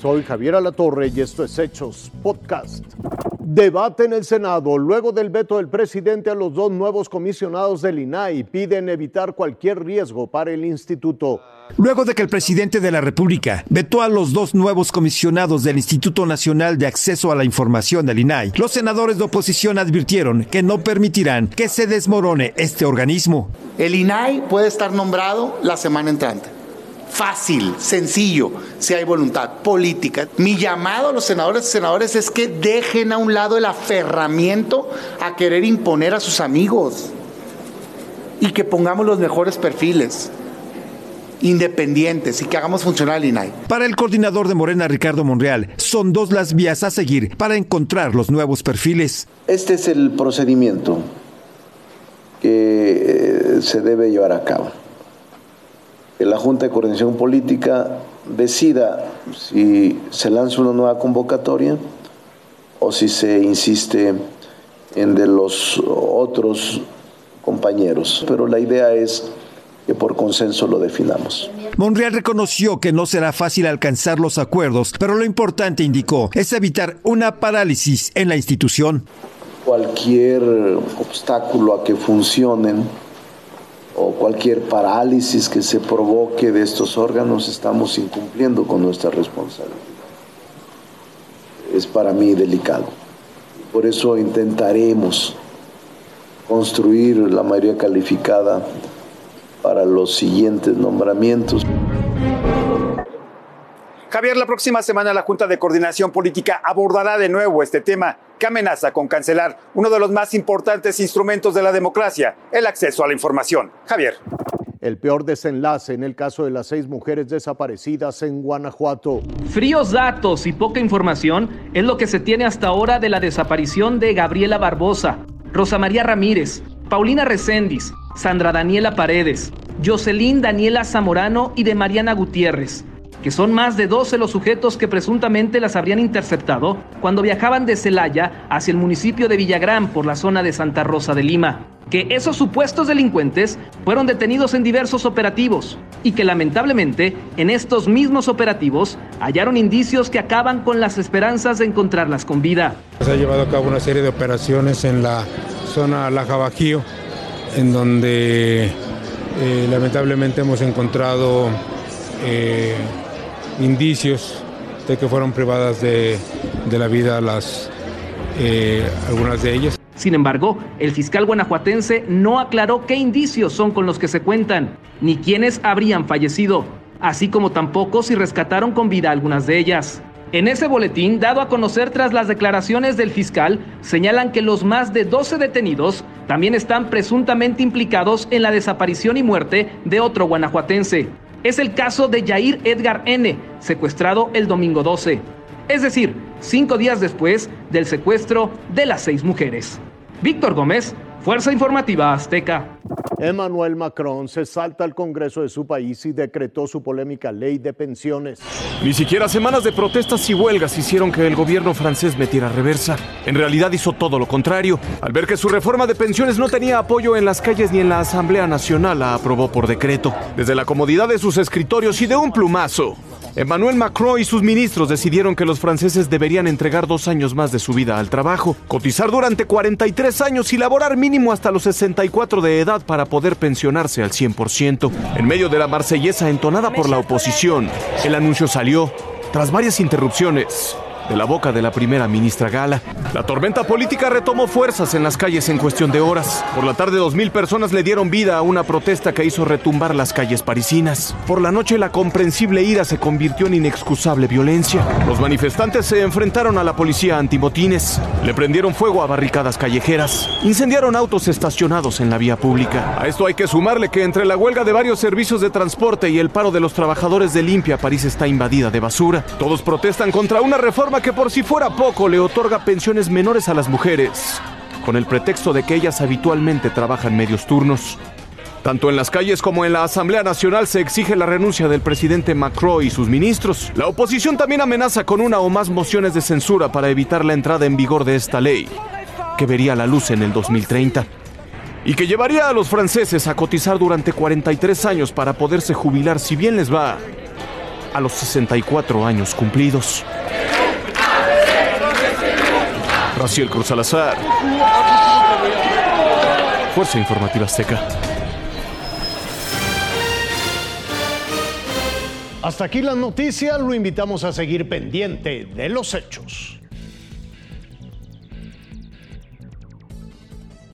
Soy Javier Alatorre y esto es Hechos Podcast. Debate en el Senado. Luego del veto del presidente a los dos nuevos comisionados del INAI, piden evitar cualquier riesgo para el instituto. Luego de que el presidente de la República vetó a los dos nuevos comisionados del Instituto Nacional de Acceso a la Información del INAI, los senadores de oposición advirtieron que no permitirán que se desmorone este organismo. El INAI puede estar nombrado la semana entrante fácil, sencillo, si hay voluntad política. Mi llamado a los senadores y senadores es que dejen a un lado el aferramiento a querer imponer a sus amigos y que pongamos los mejores perfiles independientes y que hagamos funcionar el INAI. Para el coordinador de Morena, Ricardo Monreal, son dos las vías a seguir para encontrar los nuevos perfiles. Este es el procedimiento que eh, se debe llevar a cabo la Junta de Coordinación Política decida si se lanza una nueva convocatoria o si se insiste en de los otros compañeros. Pero la idea es que por consenso lo definamos. Monreal reconoció que no será fácil alcanzar los acuerdos, pero lo importante, indicó, es evitar una parálisis en la institución. Cualquier obstáculo a que funcionen o cualquier parálisis que se provoque de estos órganos, estamos incumpliendo con nuestra responsabilidad. Es para mí delicado. Por eso intentaremos construir la mayoría calificada para los siguientes nombramientos. Javier, la próxima semana la Junta de Coordinación Política abordará de nuevo este tema que amenaza con cancelar uno de los más importantes instrumentos de la democracia, el acceso a la información. Javier. El peor desenlace en el caso de las seis mujeres desaparecidas en Guanajuato. Fríos datos y poca información es lo que se tiene hasta ahora de la desaparición de Gabriela Barbosa, Rosa María Ramírez, Paulina Recendis, Sandra Daniela Paredes, Jocelyn Daniela Zamorano y de Mariana Gutiérrez que son más de 12 los sujetos que presuntamente las habrían interceptado cuando viajaban de Celaya hacia el municipio de Villagrán por la zona de Santa Rosa de Lima. Que esos supuestos delincuentes fueron detenidos en diversos operativos y que lamentablemente en estos mismos operativos hallaron indicios que acaban con las esperanzas de encontrarlas con vida. Se ha llevado a cabo una serie de operaciones en la zona Laja Bajío, en donde eh, lamentablemente hemos encontrado eh, indicios de que fueron privadas de, la vida las, eh, algunas de ellas. Sin embargo, el fiscal guanajuatense no aclaró qué indicios son con los que se cuentan, ni quiénes habrían fallecido, así como tampoco si rescataron con vida algunas de ellas. En ese boletín, dado a conocer tras las declaraciones del fiscal, señalan que los más de 12 detenidos también están presuntamente implicados en la desaparición y muerte de otro guanajuatense. Es el caso de Jair Edgar N., secuestrado el domingo 12, es decir, cinco días después del secuestro de las seis mujeres. Víctor Gómez, Fuerza Informativa Azteca. Emmanuel Macron se salta al Congreso de su país y decretó su polémica ley de pensiones. Ni siquiera semanas de protestas y huelgas hicieron que el gobierno francés metiera reversa. En realidad hizo todo lo contrario. Al ver que su reforma de pensiones no tenía apoyo en las calles ni en la Asamblea Nacional, la aprobó por decreto, desde la comodidad de sus escritorios y de un plumazo. Emmanuel Macron y sus ministros decidieron que los franceses deberían entregar dos años más de su vida al trabajo, cotizar durante 43 años y laborar mínimo hasta los 64 de edad para poder pensionarse al 100%. En medio de la marsellesa entonada por la oposición, el anuncio salió tras varias interrupciones de la boca de la primera ministra Gala. La tormenta política retomó fuerzas en las calles en cuestión de horas. Por la tarde, dos mil personas le dieron vida a una protesta que hizo retumbar las calles parisinas. Por la noche, la comprensible ira se convirtió en inexcusable violencia. Los manifestantes se enfrentaron a la policía antimotines, le prendieron fuego a barricadas callejeras, incendiaron autos estacionados en la vía pública. A esto hay que sumarle que entre la huelga de varios servicios de transporte y el paro de los trabajadores de limpia, París está invadida de basura. Todos protestan contra una reforma que por si fuera poco le otorga pensiones menores a las mujeres, con el pretexto de que ellas habitualmente trabajan medios turnos. Tanto en las calles como en la Asamblea Nacional se exige la renuncia del presidente Macron y sus ministros. La oposición también amenaza con una o más mociones de censura para evitar la entrada en vigor de esta ley, que vería la luz en el 2030 y que llevaría a los franceses a cotizar durante 43 años para poderse jubilar si bien les va a los 64 años cumplidos. Raciel Cruz Salazar. Fuerza Informativa Azteca. Hasta aquí las noticias, lo invitamos a seguir pendiente de los hechos.